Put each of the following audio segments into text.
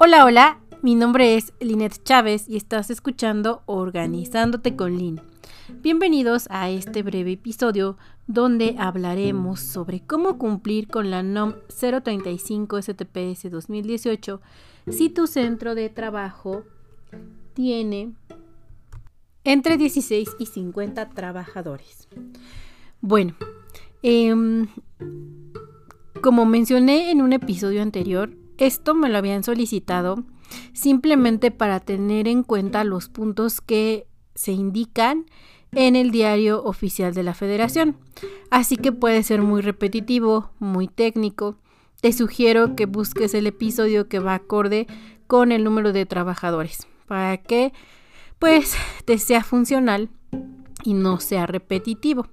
Hola, hola, mi nombre es Linet Chávez y estás escuchando Organizándote con Lin. Bienvenidos a este breve episodio donde hablaremos sobre cómo cumplir con la NOM 035 STPS 2018 si tu centro de trabajo tiene entre 16 y 50 trabajadores. Bueno, em, como mencioné en un episodio anterior, esto me lo habían solicitado simplemente para tener en cuenta los puntos que se indican en el diario oficial de la federación. Así que puede ser muy repetitivo, muy técnico. Te sugiero que busques el episodio que va acorde con el número de trabajadores para que pues te sea funcional y no sea repetitivo.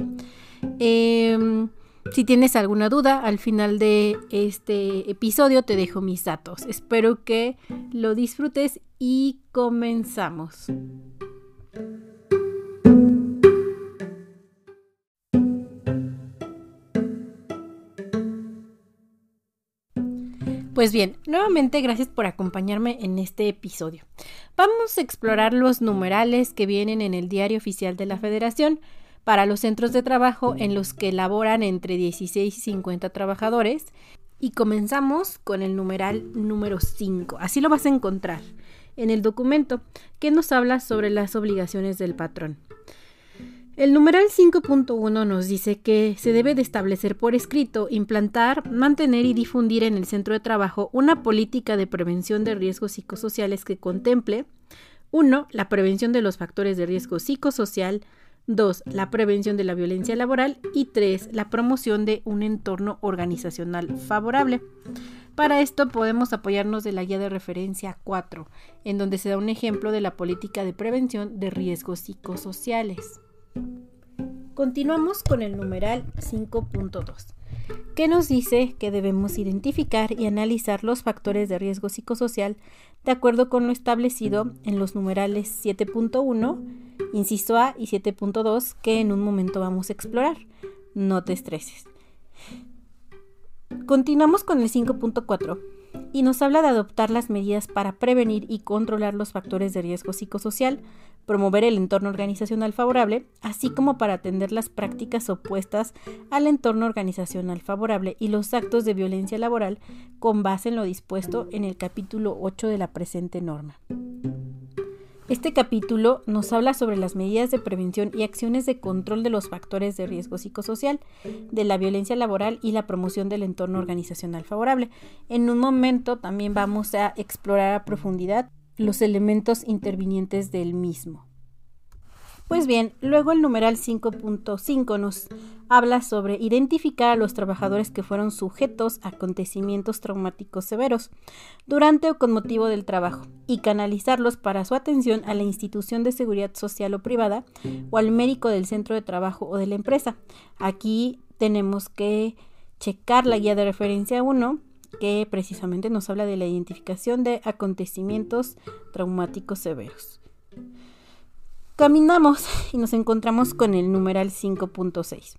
Eh, si tienes alguna duda, al final de este episodio te dejo mis datos. Espero que lo disfrutes y comenzamos. Pues bien, nuevamente gracias por acompañarme en este episodio. Vamos a explorar los numerales que vienen en el diario oficial de la Federación para los centros de trabajo en los que laboran entre 16 y 50 trabajadores. Y comenzamos con el numeral número 5. Así lo vas a encontrar en el documento que nos habla sobre las obligaciones del patrón. El numeral 5.1 nos dice que se debe de establecer por escrito, implantar, mantener y difundir en el centro de trabajo una política de prevención de riesgos psicosociales que contemple 1. La prevención de los factores de riesgo psicosocial, 2. La prevención de la violencia laboral y 3. La promoción de un entorno organizacional favorable. Para esto podemos apoyarnos de la guía de referencia 4, en donde se da un ejemplo de la política de prevención de riesgos psicosociales. Continuamos con el numeral 5.2 que nos dice que debemos identificar y analizar los factores de riesgo psicosocial de acuerdo con lo establecido en los numerales 7.1, inciso A y 7.2 que en un momento vamos a explorar. No te estreses. Continuamos con el 5.4 y nos habla de adoptar las medidas para prevenir y controlar los factores de riesgo psicosocial, promover el entorno organizacional favorable, así como para atender las prácticas opuestas al entorno organizacional favorable y los actos de violencia laboral con base en lo dispuesto en el capítulo 8 de la presente norma. Este capítulo nos habla sobre las medidas de prevención y acciones de control de los factores de riesgo psicosocial, de la violencia laboral y la promoción del entorno organizacional favorable. En un momento también vamos a explorar a profundidad los elementos intervinientes del mismo. Pues bien, luego el numeral 5.5 nos habla sobre identificar a los trabajadores que fueron sujetos a acontecimientos traumáticos severos durante o con motivo del trabajo y canalizarlos para su atención a la institución de seguridad social o privada o al médico del centro de trabajo o de la empresa. Aquí tenemos que checar la guía de referencia 1 que precisamente nos habla de la identificación de acontecimientos traumáticos severos. Caminamos y nos encontramos con el numeral 5.6.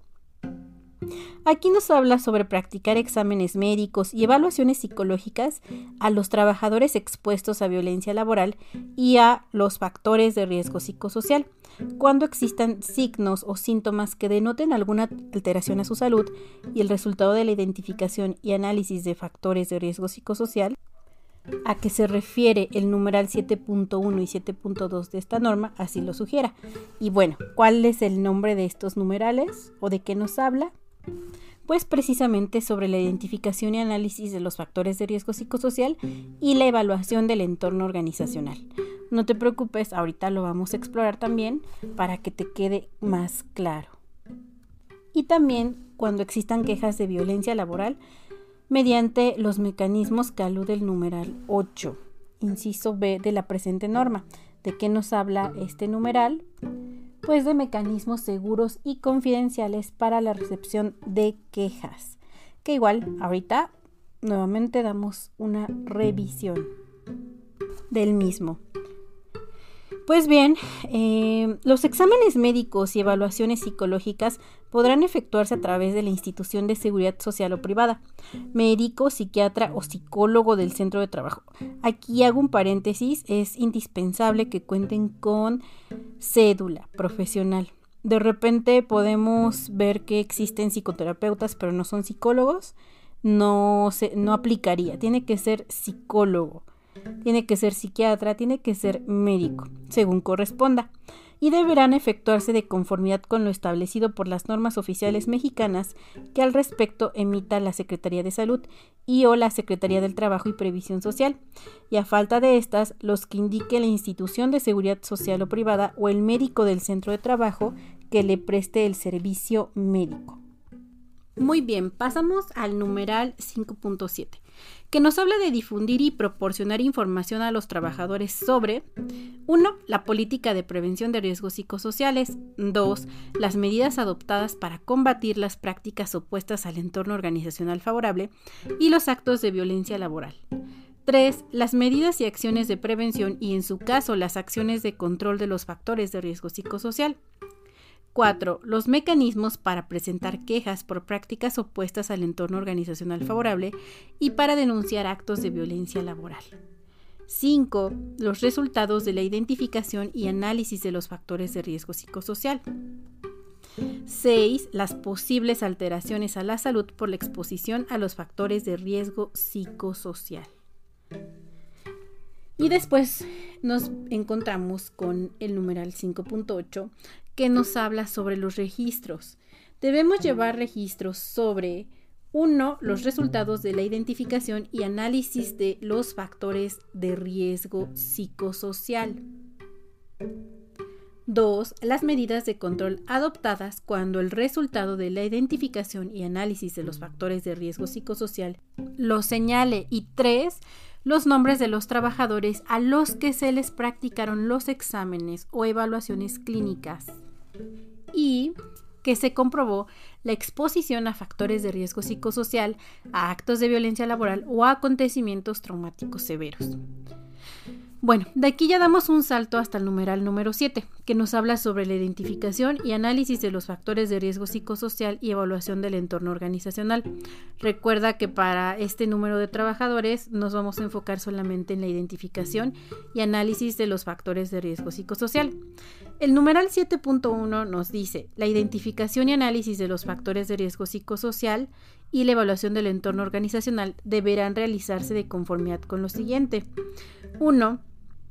Aquí nos habla sobre practicar exámenes médicos y evaluaciones psicológicas a los trabajadores expuestos a violencia laboral y a los factores de riesgo psicosocial. Cuando existan signos o síntomas que denoten alguna alteración a su salud y el resultado de la identificación y análisis de factores de riesgo psicosocial, a que se refiere el numeral 7.1 y 7.2 de esta norma, así lo sugiera. Y bueno, ¿cuál es el nombre de estos numerales o de qué nos habla? Pues precisamente sobre la identificación y análisis de los factores de riesgo psicosocial y la evaluación del entorno organizacional. No te preocupes, ahorita lo vamos a explorar también para que te quede más claro. Y también cuando existan quejas de violencia laboral, mediante los mecanismos que alude el numeral 8, inciso B de la presente norma. ¿De qué nos habla este numeral? Pues de mecanismos seguros y confidenciales para la recepción de quejas, que igual ahorita nuevamente damos una revisión del mismo. Pues bien, eh, los exámenes médicos y evaluaciones psicológicas podrán efectuarse a través de la institución de seguridad social o privada, médico, psiquiatra o psicólogo del centro de trabajo. Aquí hago un paréntesis, es indispensable que cuenten con cédula profesional. De repente podemos ver que existen psicoterapeutas, pero no son psicólogos. No, se, no aplicaría, tiene que ser psicólogo tiene que ser psiquiatra, tiene que ser médico, según corresponda, y deberán efectuarse de conformidad con lo establecido por las normas oficiales mexicanas que al respecto emita la Secretaría de Salud y o la Secretaría del Trabajo y Previsión Social, y a falta de estas, los que indique la institución de seguridad social o privada o el médico del centro de trabajo que le preste el servicio médico. Muy bien, pasamos al numeral 5.7 que nos habla de difundir y proporcionar información a los trabajadores sobre 1. La política de prevención de riesgos psicosociales. 2. Las medidas adoptadas para combatir las prácticas opuestas al entorno organizacional favorable y los actos de violencia laboral. 3. Las medidas y acciones de prevención y, en su caso, las acciones de control de los factores de riesgo psicosocial. 4. Los mecanismos para presentar quejas por prácticas opuestas al entorno organizacional favorable y para denunciar actos de violencia laboral. 5. Los resultados de la identificación y análisis de los factores de riesgo psicosocial. 6. Las posibles alteraciones a la salud por la exposición a los factores de riesgo psicosocial. Y después nos encontramos con el numeral 5.8 que nos habla sobre los registros. Debemos llevar registros sobre 1. Los resultados de la identificación y análisis de los factores de riesgo psicosocial. 2. Las medidas de control adoptadas cuando el resultado de la identificación y análisis de los factores de riesgo psicosocial lo señale. Y 3 los nombres de los trabajadores a los que se les practicaron los exámenes o evaluaciones clínicas y que se comprobó la exposición a factores de riesgo psicosocial, a actos de violencia laboral o a acontecimientos traumáticos severos. Bueno, de aquí ya damos un salto hasta el numeral número 7, que nos habla sobre la identificación y análisis de los factores de riesgo psicosocial y evaluación del entorno organizacional. Recuerda que para este número de trabajadores nos vamos a enfocar solamente en la identificación y análisis de los factores de riesgo psicosocial. El numeral 7.1 nos dice, la identificación y análisis de los factores de riesgo psicosocial y la evaluación del entorno organizacional deberán realizarse de conformidad con lo siguiente. 1.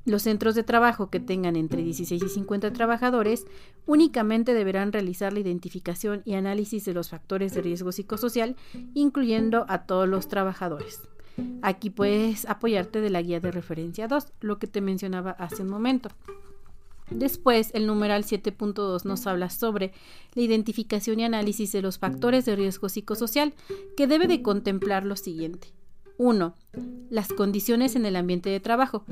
Los centros de trabajo que tengan entre 16 y 50 trabajadores únicamente deberán realizar la identificación y análisis de los factores de riesgo psicosocial, incluyendo a todos los trabajadores. Aquí puedes apoyarte de la guía de referencia 2, lo que te mencionaba hace un momento. Después, el numeral 7.2 nos habla sobre la identificación y análisis de los factores de riesgo psicosocial, que debe de contemplar lo siguiente. 1. Las condiciones en el ambiente de trabajo.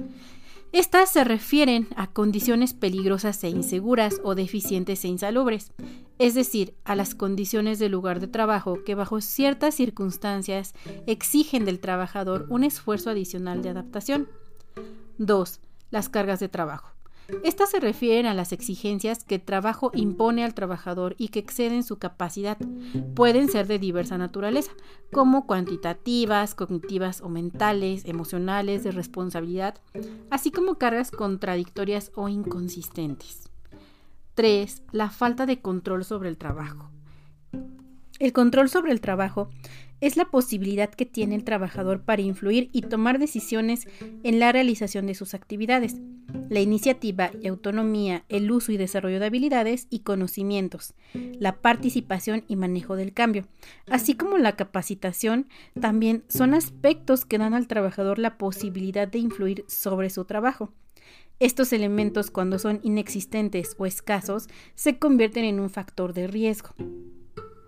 Estas se refieren a condiciones peligrosas e inseguras o deficientes e insalubres, es decir, a las condiciones del lugar de trabajo que bajo ciertas circunstancias exigen del trabajador un esfuerzo adicional de adaptación. 2. Las cargas de trabajo. Estas se refieren a las exigencias que el trabajo impone al trabajador y que exceden su capacidad. Pueden ser de diversa naturaleza, como cuantitativas, cognitivas o mentales, emocionales, de responsabilidad, así como cargas contradictorias o inconsistentes. 3. La falta de control sobre el trabajo. El control sobre el trabajo es la posibilidad que tiene el trabajador para influir y tomar decisiones en la realización de sus actividades, la iniciativa y autonomía, el uso y desarrollo de habilidades y conocimientos, la participación y manejo del cambio, así como la capacitación, también son aspectos que dan al trabajador la posibilidad de influir sobre su trabajo. Estos elementos, cuando son inexistentes o escasos, se convierten en un factor de riesgo.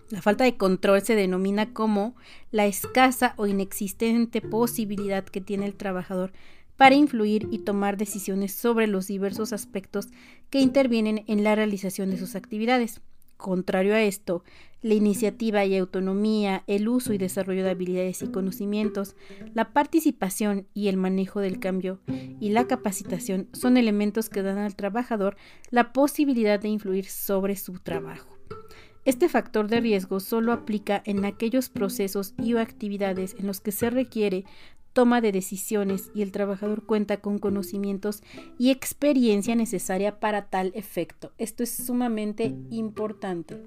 La falta de control se denomina como la escasa o inexistente posibilidad que tiene el trabajador para influir y tomar decisiones sobre los diversos aspectos que intervienen en la realización de sus actividades, Contrario a esto, la iniciativa y autonomía, el uso y desarrollo de habilidades y conocimientos, la participación y el manejo del cambio y la capacitación son elementos que dan al trabajador la posibilidad de influir sobre su trabajo. Este factor de riesgo solo aplica en aquellos procesos y o actividades en los que se requiere toma de decisiones y el trabajador cuenta con conocimientos y experiencia necesaria para tal efecto. Esto es sumamente importante.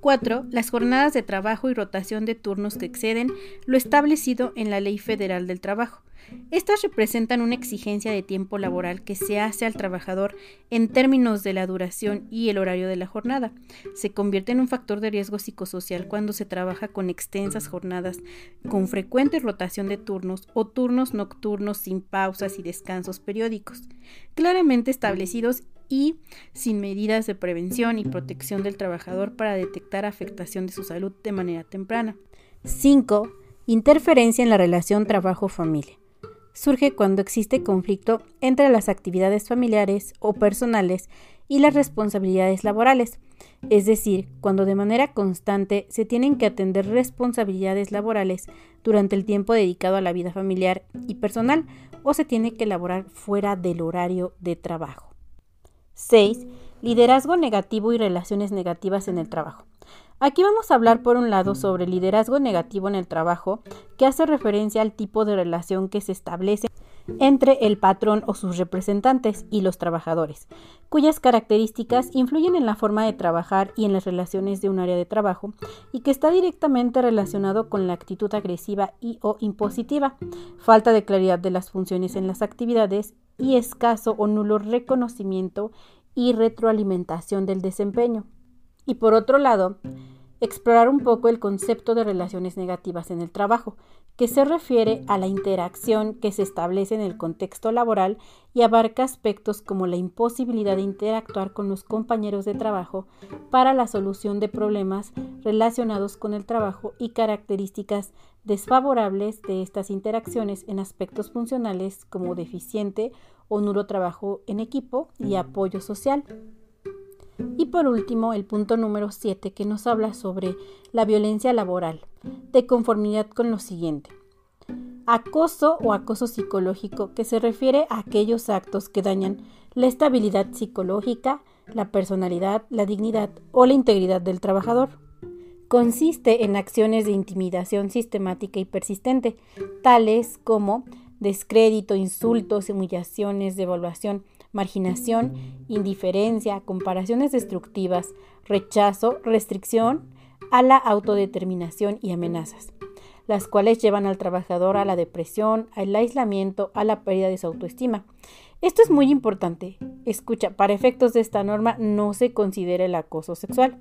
4. Las jornadas de trabajo y rotación de turnos que exceden lo establecido en la Ley Federal del Trabajo. Estas representan una exigencia de tiempo laboral que se hace al trabajador en términos de la duración y el horario de la jornada. Se convierte en un factor de riesgo psicosocial cuando se trabaja con extensas jornadas, con frecuente rotación de turnos o turnos nocturnos sin pausas y descansos periódicos, claramente establecidos y sin medidas de prevención y protección del trabajador para detectar afectación de su salud de manera temprana. 5. Interferencia en la relación trabajo-familia surge cuando existe conflicto entre las actividades familiares o personales y las responsabilidades laborales, es decir, cuando de manera constante se tienen que atender responsabilidades laborales durante el tiempo dedicado a la vida familiar y personal o se tiene que elaborar fuera del horario de trabajo. 6. Liderazgo negativo y relaciones negativas en el trabajo. Aquí vamos a hablar por un lado sobre liderazgo negativo en el trabajo, que hace referencia al tipo de relación que se establece entre el patrón o sus representantes y los trabajadores, cuyas características influyen en la forma de trabajar y en las relaciones de un área de trabajo, y que está directamente relacionado con la actitud agresiva y o impositiva, falta de claridad de las funciones en las actividades y escaso o nulo reconocimiento y retroalimentación del desempeño. Y por otro lado, explorar un poco el concepto de relaciones negativas en el trabajo, que se refiere a la interacción que se establece en el contexto laboral y abarca aspectos como la imposibilidad de interactuar con los compañeros de trabajo para la solución de problemas relacionados con el trabajo y características desfavorables de estas interacciones en aspectos funcionales como deficiente o nulo trabajo en equipo y apoyo social. Y por último, el punto número 7 que nos habla sobre la violencia laboral, de conformidad con lo siguiente. Acoso o acoso psicológico, que se refiere a aquellos actos que dañan la estabilidad psicológica, la personalidad, la dignidad o la integridad del trabajador. Consiste en acciones de intimidación sistemática y persistente, tales como descrédito, insultos, humillaciones, devaluación, marginación, indiferencia, comparaciones destructivas, rechazo, restricción a la autodeterminación y amenazas, las cuales llevan al trabajador a la depresión, al aislamiento, a la pérdida de su autoestima. Esto es muy importante. Escucha, para efectos de esta norma no se considera el acoso sexual.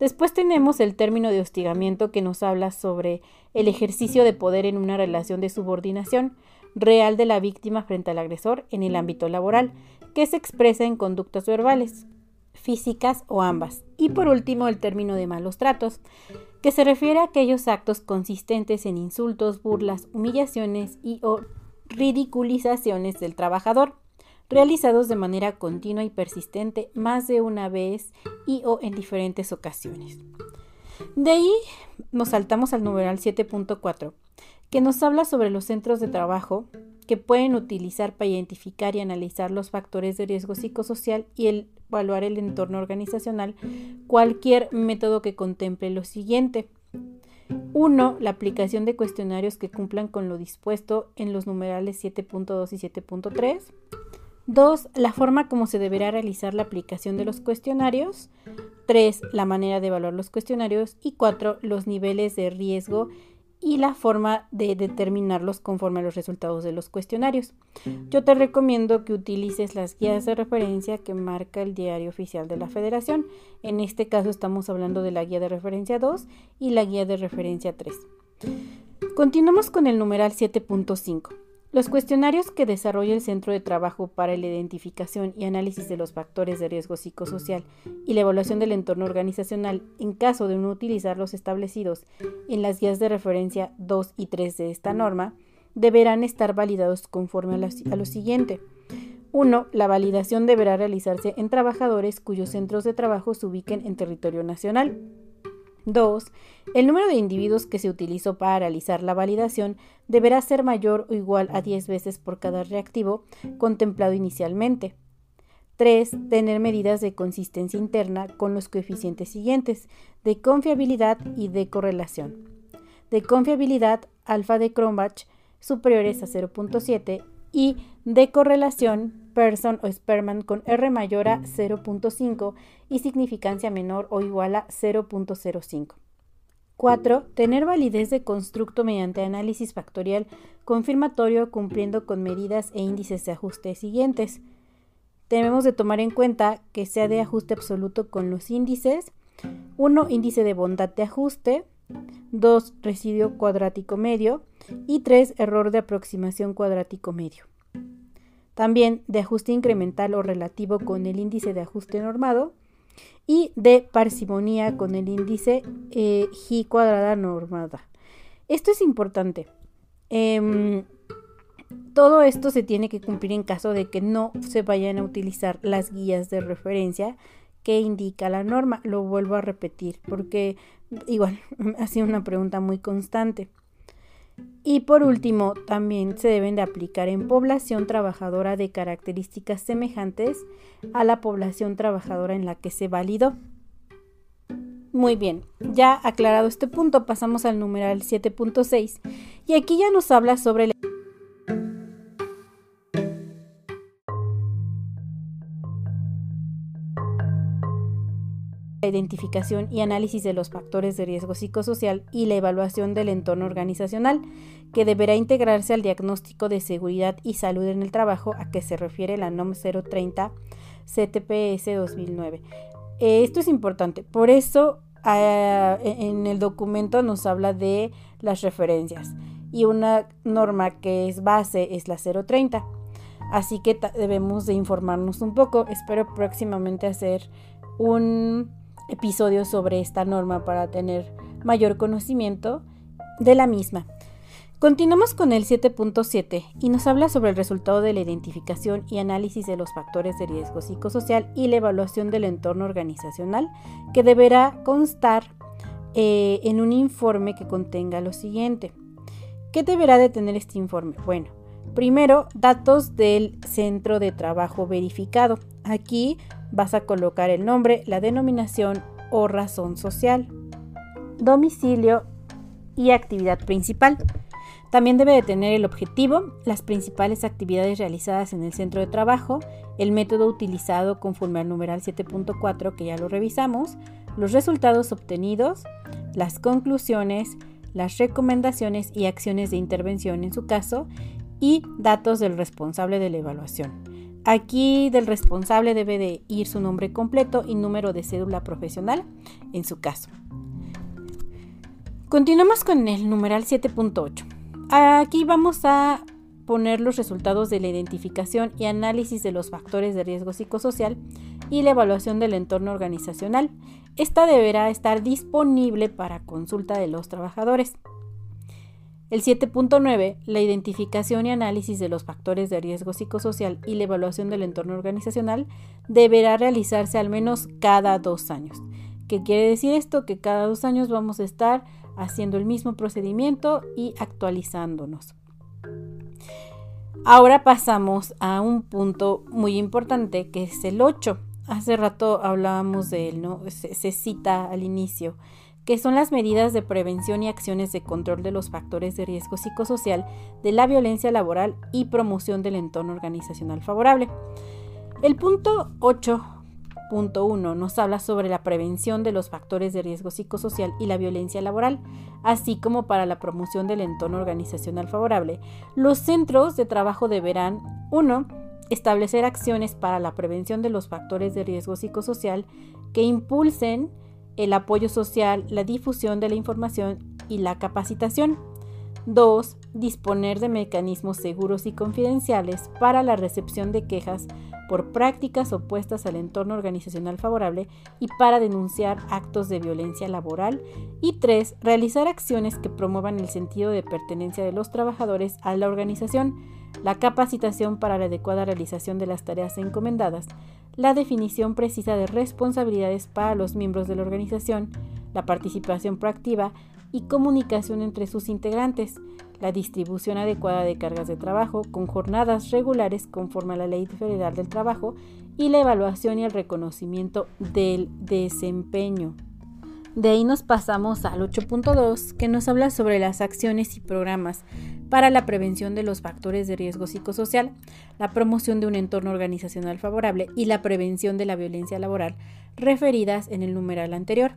Después tenemos el término de hostigamiento que nos habla sobre el ejercicio de poder en una relación de subordinación, real de la víctima frente al agresor en el ámbito laboral, que se expresa en conductas verbales, físicas o ambas. Y por último, el término de malos tratos, que se refiere a aquellos actos consistentes en insultos, burlas, humillaciones y o ridiculizaciones del trabajador, realizados de manera continua y persistente más de una vez y o en diferentes ocasiones. De ahí nos saltamos al numeral 7.4, que nos habla sobre los centros de trabajo que pueden utilizar para identificar y analizar los factores de riesgo psicosocial y evaluar el entorno organizacional, cualquier método que contemple lo siguiente. 1. La aplicación de cuestionarios que cumplan con lo dispuesto en los numerales 7.2 y 7.3. 2. La forma como se deberá realizar la aplicación de los cuestionarios. 3. La manera de evaluar los cuestionarios. Y 4. Los niveles de riesgo y la forma de determinarlos conforme a los resultados de los cuestionarios. Yo te recomiendo que utilices las guías de referencia que marca el diario oficial de la federación. En este caso estamos hablando de la guía de referencia 2 y la guía de referencia 3. Continuamos con el numeral 7.5. Los cuestionarios que desarrolla el Centro de Trabajo para la Identificación y Análisis de los Factores de Riesgo Psicosocial y la evaluación del entorno organizacional, en caso de no utilizar los establecidos en las guías de referencia 2 y 3 de esta norma, deberán estar validados conforme a, lo siguiente. 1. La validación deberá realizarse en trabajadores cuyos centros de trabajo se ubiquen en territorio nacional. 2. El número de individuos que se utilizó para realizar la validación deberá ser mayor o igual a 10 veces por cada reactivo contemplado inicialmente. 3. Tener medidas de consistencia interna con los coeficientes siguientes, de confiabilidad y de correlación. De confiabilidad, alfa de Cronbach superiores a 0.7 y de correlación, Person o Sperman con R mayor a 0.5 y significancia menor o igual a 0.05. 4. Tener validez de constructo mediante análisis factorial confirmatorio cumpliendo con medidas e índices de ajuste siguientes. Debemos de tomar en cuenta que sea de ajuste absoluto con los índices. 1. Índice de bondad de ajuste. 2. Residuo cuadrático medio. Y 3. Error de aproximación cuadrático medio. También de ajuste incremental o relativo con el índice de ajuste normado y de parsimonía con el índice eh, G cuadrada normada. Esto es importante. Em, todo esto se tiene que cumplir en caso de que no se vayan a utilizar las guías de referencia que indica la norma. Lo vuelvo a repetir porque igual ha sido una pregunta muy constante. Y por último, también se deben de aplicar en población trabajadora de características semejantes a la población trabajadora en la que se validó. Muy bien, ya aclarado este punto, pasamos al numeral 7.6 y aquí ya nos habla sobre la la identificación y análisis de los factores de riesgo psicosocial y la evaluación del entorno organizacional, que deberá integrarse al diagnóstico de seguridad y salud en el trabajo a que se refiere la NOM 030 CTPS 2009. esto es importante, por eso ah, en el documento nos habla de las referencias y una norma que es base es la 030. Así que debemos de informarnos un poco. Espero próximamente hacer un episodios sobre esta norma para tener mayor conocimiento de la misma. Continuamos con el 7.7 y nos habla sobre el resultado de la identificación y análisis de los factores de riesgo psicosocial y la evaluación del entorno organizacional que deberá constar eh, en un informe que contenga lo siguiente. ¿Qué deberá de tener este informe? Bueno, primero, datos del centro de trabajo verificado. Aquí vas a colocar el nombre, la denominación o razón social, domicilio y actividad principal. También debe de tener el objetivo, las principales actividades realizadas en el centro de trabajo, el método utilizado conforme al numeral 7.4 que ya lo revisamos, los resultados obtenidos, las conclusiones, las recomendaciones y acciones de intervención en su caso y datos del responsable de la evaluación. Aquí del responsable debe de ir su nombre completo y número de cédula profesional en su caso. Continuamos con el numeral 7.8. Aquí vamos a poner los resultados de la identificación y análisis de los factores de riesgo psicosocial y la evaluación del entorno organizacional. Esta deberá estar disponible para consulta de los trabajadores. El 7.9, la identificación y análisis de los factores de riesgo psicosocial y la evaluación del entorno organizacional deberá realizarse al menos cada dos años. ¿Qué quiere decir esto? Que cada dos años vamos a estar haciendo el mismo procedimiento y actualizándonos. Ahora pasamos a un punto muy importante que es el 8. Hace rato hablábamos de él, ¿no? Se, cita al inicio que son las medidas de prevención y acciones de control de los factores de riesgo psicosocial de la violencia laboral y promoción del entorno organizacional favorable. El punto 8.1 nos habla sobre la prevención de los factores de riesgo psicosocial y la violencia laboral, así como para la promoción del entorno organizacional favorable. Los centros de trabajo deberán 1. Establecer acciones para la prevención de los factores de riesgo psicosocial que impulsen el apoyo social, la difusión de la información y la capacitación. 2. Disponer de mecanismos seguros y confidenciales para la recepción de quejas por prácticas opuestas al entorno organizacional favorable y para denunciar actos de violencia laboral. Y 3. Realizar acciones que promuevan el sentido de pertenencia de los trabajadores a la organización, la capacitación para la adecuada realización de las tareas encomendadas, la definición precisa de responsabilidades para los miembros de la organización, la participación proactiva y comunicación entre sus integrantes, la distribución adecuada de cargas de trabajo con jornadas regulares conforme a la Ley Federal del Trabajo y la evaluación y el reconocimiento del desempeño. De ahí nos pasamos al 8.2 que nos habla sobre las acciones y programas para la prevención de los factores de riesgo psicosocial, la promoción de un entorno organizacional favorable y la prevención de la violencia laboral referidas en el numeral anterior.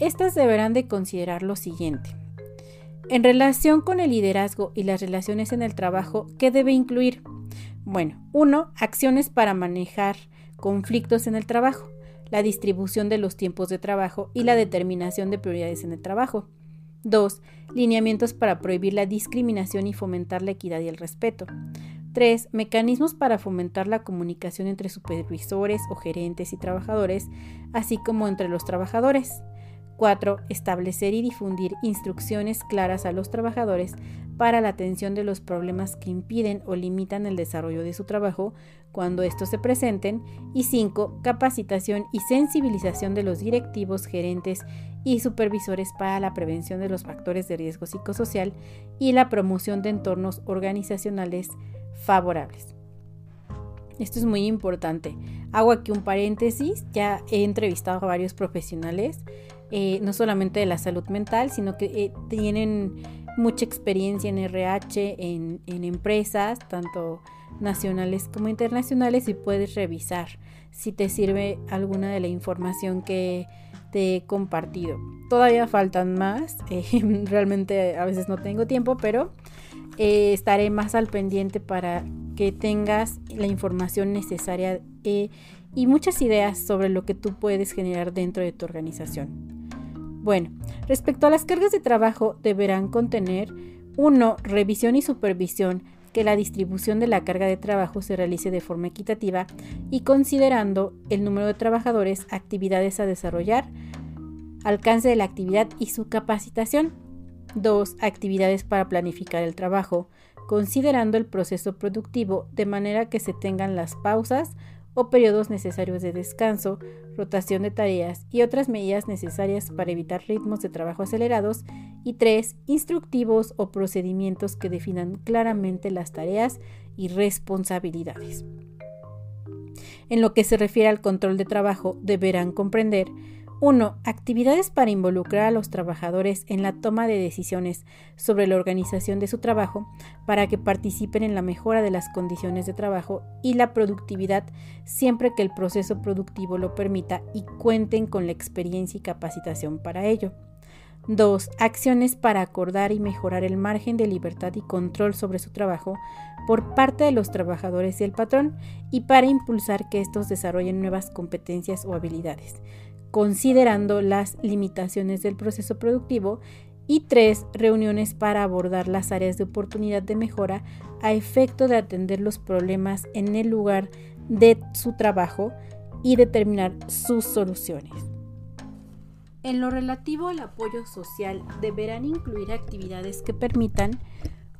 Estas deberán de considerar lo siguiente. En relación con el liderazgo y las relaciones en el trabajo, ¿qué debe incluir? Bueno, uno, acciones para manejar conflictos en el trabajo, la distribución de los tiempos de trabajo y la determinación de prioridades en el trabajo. 2. Lineamientos para prohibir la discriminación y fomentar la equidad y el respeto. 3. Mecanismos para fomentar la comunicación entre supervisores o gerentes y trabajadores, así como entre los trabajadores. 4. Establecer y difundir instrucciones claras a los trabajadores para la atención de los problemas que impiden o limitan el desarrollo de su trabajo cuando estos se presenten. Y 5. Capacitación y sensibilización de los directivos, gerentes y supervisores para la prevención de los factores de riesgo psicosocial y la promoción de entornos organizacionales favorables. Esto es muy importante. Hago aquí un paréntesis. Ya he entrevistado a varios profesionales eh, no solamente de la salud mental, sino que eh, tienen mucha experiencia en RH, en, en, empresas, tanto nacionales como internacionales, y puedes revisar si te sirve alguna de la información que te he compartido. Todavía faltan más, eh, realmente a veces no tengo tiempo, pero estaré más al pendiente para que tengas la información necesaria y muchas ideas sobre lo que tú puedes generar dentro de tu organización. Bueno, respecto a las cargas de trabajo, deberán contener 1. Revisión y supervisión que la distribución de la carga de trabajo se realice de forma equitativa y considerando el número de trabajadores, actividades a desarrollar, alcance de la actividad y su capacitación. 2. Actividades para planificar el trabajo, considerando el proceso productivo de manera que se tengan las pausas o periodos necesarios de descanso, rotación de tareas y otras medidas necesarias para evitar ritmos de trabajo acelerados. Y 3. Instructivos o procedimientos que definan claramente las tareas y responsabilidades. En lo que se refiere al control de trabajo, deberán comprender 1. Actividades para involucrar a los trabajadores en la toma de decisiones sobre la organización de su trabajo para que participen en la mejora de las condiciones de trabajo y la productividad siempre que el proceso productivo lo permita y cuenten con la experiencia y capacitación para ello. 2. Acciones para acordar y mejorar el margen de libertad y control sobre su trabajo por parte de los trabajadores y el patrón y para impulsar que estos desarrollen nuevas competencias o habilidades considerando las limitaciones del proceso productivo y tres, reuniones para abordar las áreas de oportunidad de mejora a efecto de atender los problemas en el lugar de su trabajo y determinar sus soluciones. En lo relativo al apoyo social, deberán incluir actividades que permitan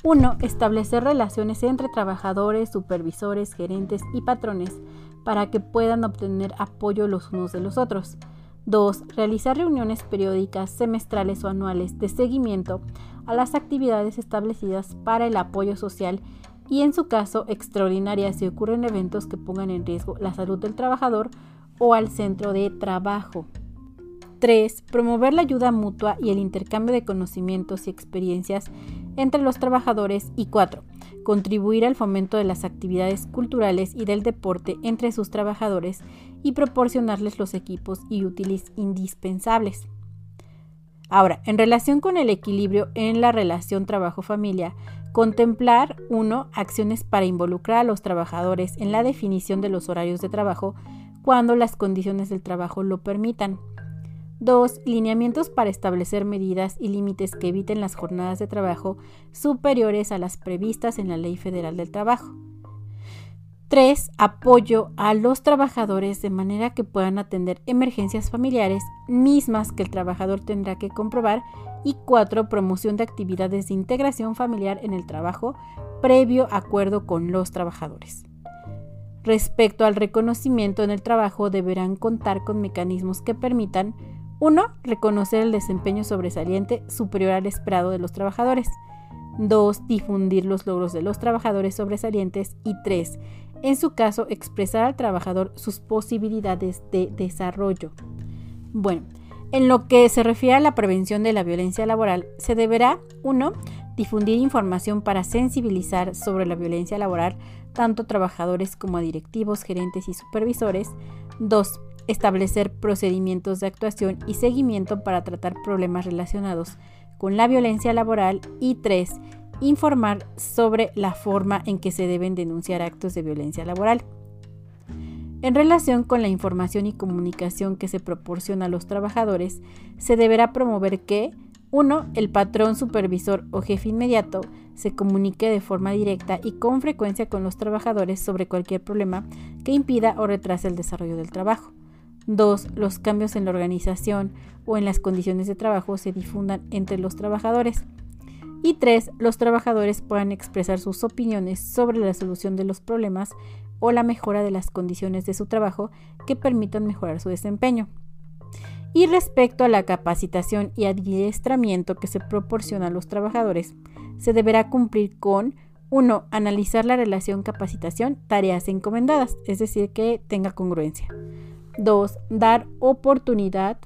1. Establecer relaciones entre trabajadores, supervisores, gerentes y patrones para que puedan obtener apoyo los unos de los otros. 2. Realizar reuniones periódicas, semestrales o anuales de seguimiento a las actividades establecidas para el apoyo social y en su caso extraordinarias si ocurren eventos que pongan en riesgo la salud del trabajador o al centro de trabajo. 3. Promover la ayuda mutua y el intercambio de conocimientos y experiencias entre los trabajadores. Y 4. Contribuir al fomento de las actividades culturales y del deporte entre sus trabajadores y proporcionarles los equipos y útiles indispensables. Ahora, en relación con el equilibrio en la relación trabajo-familia, contemplar 1. Acciones para involucrar a los trabajadores en la definición de los horarios de trabajo cuando las condiciones del trabajo lo permitan. 2. Lineamientos para establecer medidas y límites que eviten las jornadas de trabajo superiores a las previstas en la Ley Federal del Trabajo. 3. Apoyo a los trabajadores de manera que puedan atender emergencias familiares mismas que el trabajador tendrá que comprobar. Y 4. Promoción de actividades de integración familiar en el trabajo previo acuerdo con los trabajadores. Respecto al reconocimiento en el trabajo, deberán contar con mecanismos que permitan 1. Reconocer el desempeño sobresaliente superior al esperado de los trabajadores. 2. Difundir los logros de los trabajadores sobresalientes. Y 3. En su caso, expresar al trabajador sus posibilidades de desarrollo. Bueno, en lo que se refiere a la prevención de la violencia laboral, se deberá 1 difundir información para sensibilizar sobre la violencia laboral tanto trabajadores como a directivos, gerentes y supervisores. 2. Establecer procedimientos de actuación y seguimiento para tratar problemas relacionados con la violencia laboral. Y 3. Informar sobre la forma en que se deben denunciar actos de violencia laboral. En relación con la información y comunicación que se proporciona a los trabajadores, se deberá promover que 1. El patrón, supervisor o jefe inmediato se comunique de forma directa y con frecuencia con los trabajadores sobre cualquier problema que impida o retrase el desarrollo del trabajo. 2. Los cambios en la organización o en las condiciones de trabajo se difundan entre los trabajadores. Y 3. Los trabajadores puedan expresar sus opiniones sobre la solución de los problemas o la mejora de las condiciones de su trabajo que permitan mejorar su desempeño. Y respecto a la capacitación y adiestramiento que se proporciona a los trabajadores, se deberá cumplir con 1. Analizar la relación capacitación-tareas encomendadas, es decir, que tenga congruencia. 2. Dar oportunidad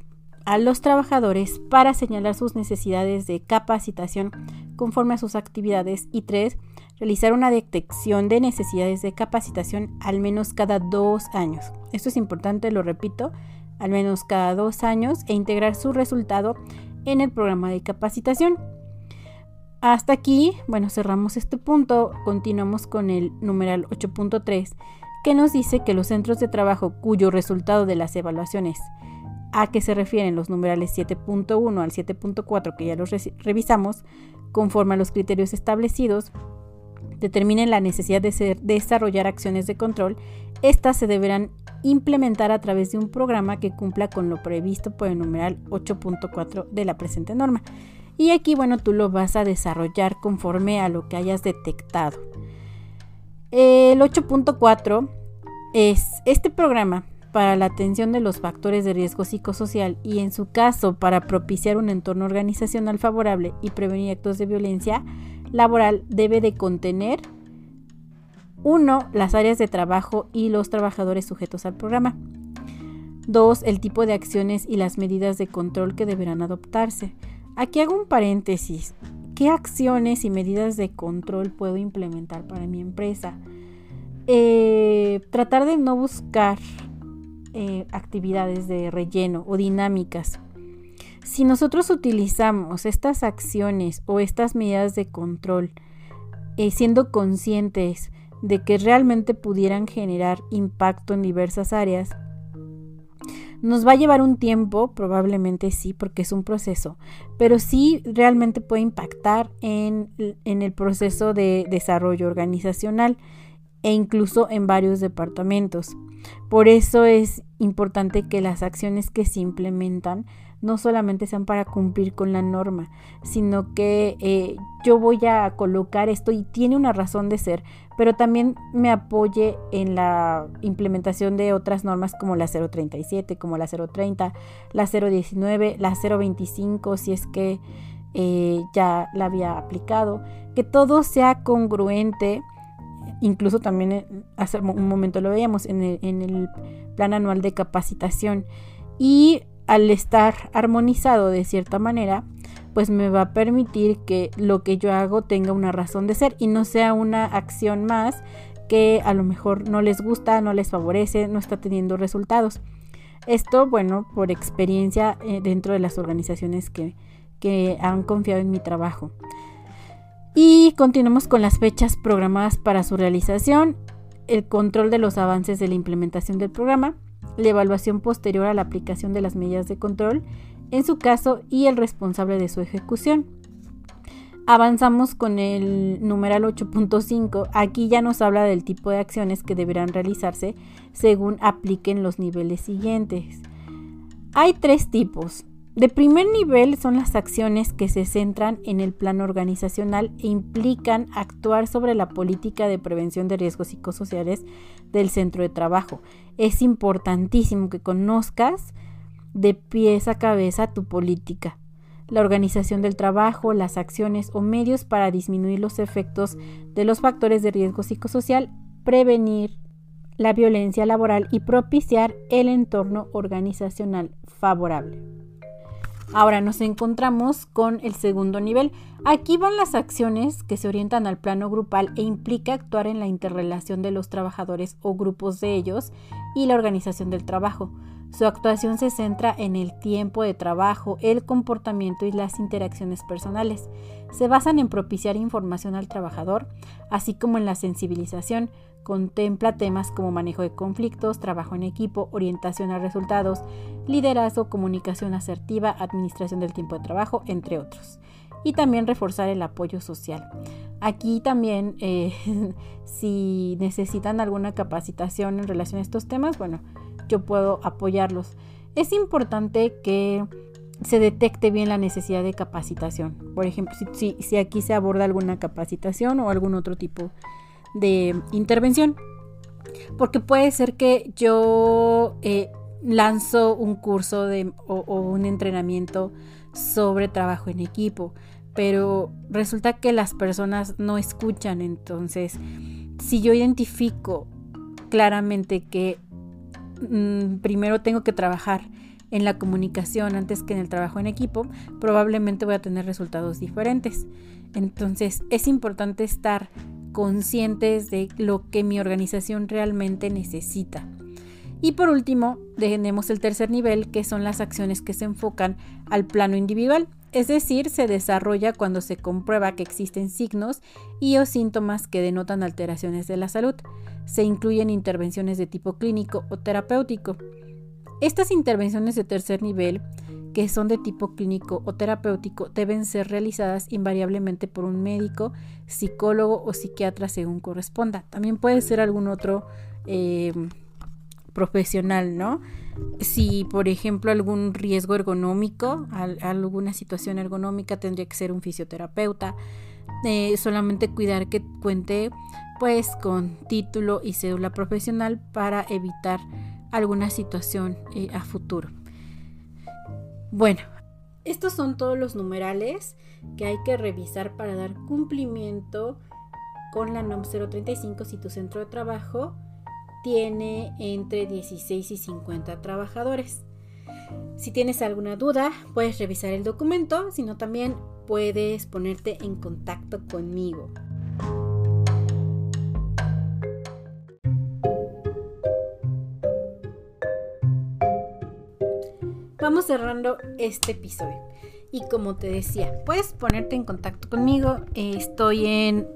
a los trabajadores para señalar sus necesidades de capacitación conforme a sus actividades. Y 3. Realizar una detección de necesidades de capacitación al menos cada dos años. Esto es importante, lo repito, al menos cada dos años e integrar su resultado en el programa de capacitación. Hasta aquí, bueno, cerramos este punto, continuamos con el numeral 8.3 que nos dice que los centros de trabajo cuyo resultado de las evaluaciones a que se refieren los numerales 7.1 al 7.4 que ya los revisamos, conforme a los criterios establecidos, determinen la necesidad de desarrollar acciones de control, estas se deberán implementar a través de un programa que cumpla con lo previsto por el numeral 8.4 de la presente norma. Y aquí, bueno, tú lo vas a desarrollar conforme a lo que hayas detectado. El 8.4 es este programa para la atención de los factores de riesgo psicosocial y en su caso para propiciar un entorno organizacional favorable y prevenir actos de violencia laboral debe de contener 1. Las áreas de trabajo y los trabajadores sujetos al programa. 2. El tipo de acciones y las medidas de control que deberán adoptarse. Aquí hago un paréntesis. ¿Qué acciones y medidas de control puedo implementar para mi empresa? Eh, tratar de no buscar eh, actividades de relleno o dinámicas. Si nosotros utilizamos estas acciones o estas medidas de control eh, siendo conscientes de que realmente pudieran generar impacto en diversas áreas. Nos va a llevar un tiempo, probablemente sí, porque es un proceso, pero sí realmente puede impactar en, en el proceso de desarrollo organizacional e incluso en varios departamentos. Por eso es importante que las acciones que se implementan no solamente sean para cumplir con la norma, sino que eh, yo voy a colocar esto y tiene una razón de ser, pero también me apoye en la implementación de otras normas como la 037, como la 030, la 019, la 025, si es que eh, ya la había aplicado, que todo sea congruente incluso también hace un momento lo veíamos en el, plan anual de capacitación y al estar armonizado de cierta manera, pues me va a permitir que lo que yo hago tenga una razón de ser y no sea una acción más que a lo mejor no les gusta, no les favorece, no está teniendo resultados. Esto, bueno, por experiencia eh, dentro de las organizaciones que han confiado en mi trabajo. Y continuamos con las fechas programadas para su realización, el control de los avances de la implementación del programa, la evaluación posterior a la aplicación de las medidas de control, en su caso, y el responsable de su ejecución. Avanzamos con el numeral 8.5. Aquí ya nos habla del tipo de acciones que deberán realizarse según apliquen los niveles siguientes. Hay tres tipos. De primer nivel son las acciones que se centran en el plano organizacional e implican actuar sobre la política de prevención de riesgos psicosociales del centro de trabajo. Es importantísimo que conozcas de pies a cabeza tu política la organización del trabajo, las acciones o medios para disminuir los efectos de los factores de riesgo psicosocial, prevenir la violencia laboral y propiciar el entorno organizacional favorable. Ahora nos encontramos con el segundo nivel. Aquí van las acciones que se orientan al plano grupal e implica actuar en la interrelación de los trabajadores o grupos de ellos y la organización del trabajo. Su actuación se centra en el tiempo de trabajo, el comportamiento y las interacciones personales. Se basan en propiciar información al trabajador, así como en la sensibilización. Contempla temas como manejo de conflictos, trabajo en equipo, orientación a resultados, liderazgo, comunicación asertiva, administración del tiempo de trabajo, entre otros. Y también reforzar el apoyo social. Aquí también, eh, si necesitan alguna capacitación en relación a estos temas, bueno, yo puedo apoyarlos. Es importante que se detecte bien la necesidad de capacitación. Por ejemplo, si, si, aquí se aborda alguna capacitación o algún otro tipo de intervención. Porque puede ser que yo eh, lanzo un curso de, o, o un entrenamiento sobre trabajo en equipo, pero resulta que las personas no escuchan. Entonces, si yo identifico claramente que Mm, primero tengo que trabajar en la comunicación antes que en el trabajo en equipo, probablemente voy a tener resultados diferentes. Entonces es importante estar conscientes de lo que mi organización realmente necesita. Y por último, tenemos el tercer nivel, que son las acciones que se enfocan al plano individual, es decir, se desarrolla cuando se comprueba que existen signos y o síntomas que denotan alteraciones de la salud. Se incluyen intervenciones de tipo clínico o terapéutico. Estas intervenciones de tercer nivel, que son de tipo clínico o terapéutico, deben ser realizadas invariablemente por un médico, psicólogo o psiquiatra según corresponda. También puede ser algún otro eh, profesional, ¿no? Si, por ejemplo, algún riesgo ergonómico, alguna situación ergonómica, tendría que ser un fisioterapeuta. Eh, solamente cuidar que cuente pues con título y cédula profesional para evitar alguna situación eh, a futuro. Bueno, estos son todos los numerales que hay que revisar para dar cumplimiento con la NOM 035 si tu centro de trabajo tiene entre 16 y 50 trabajadores. Si tienes alguna duda, puedes revisar el documento, sino también puedes ponerte en contacto conmigo. Vamos cerrando este episodio. Y como te decía, puedes ponerte en contacto conmigo. Estoy en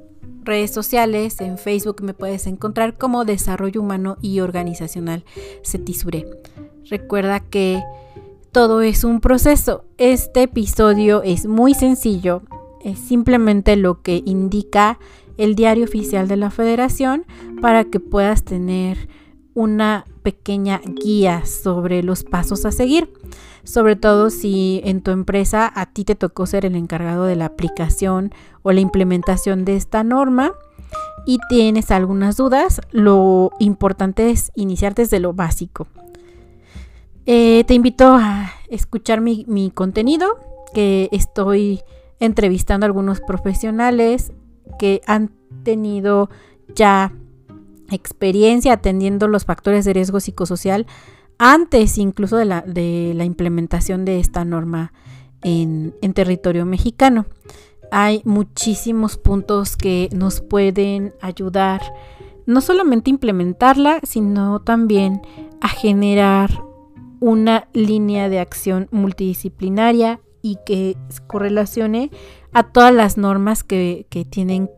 redes sociales, en Facebook me puedes encontrar como Desarrollo Humano y Organizacional Cetisure. Recuerda que todo es un proceso. Este episodio es muy sencillo, es simplemente lo que indica el diario oficial de la federación para que puedas tener una pequeña guía sobre los pasos a seguir, sobre todo si en tu empresa a ti te tocó ser el encargado de la aplicación o la implementación de esta norma y tienes algunas dudas, lo importante es iniciar desde lo básico. Eh, te invito a escuchar mi, mi contenido, que estoy entrevistando a algunos profesionales que han tenido ya experiencia atendiendo los factores de riesgo psicosocial antes incluso de la, de la implementación de esta norma en, en, territorio mexicano. Hay muchísimos puntos que nos pueden ayudar no solamente a implementarla, sino también a generar una línea de acción multidisciplinaria y que correlacione a todas las normas que, que tienen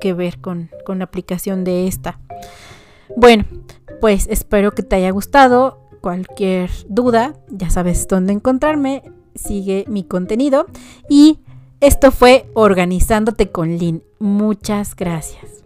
que ver con, con la aplicación de esta. Bueno, pues espero que te haya gustado. Cualquier duda, ya sabes dónde encontrarme. Sigue mi contenido y Esto fue Organizándote con Lynn. Muchas gracias.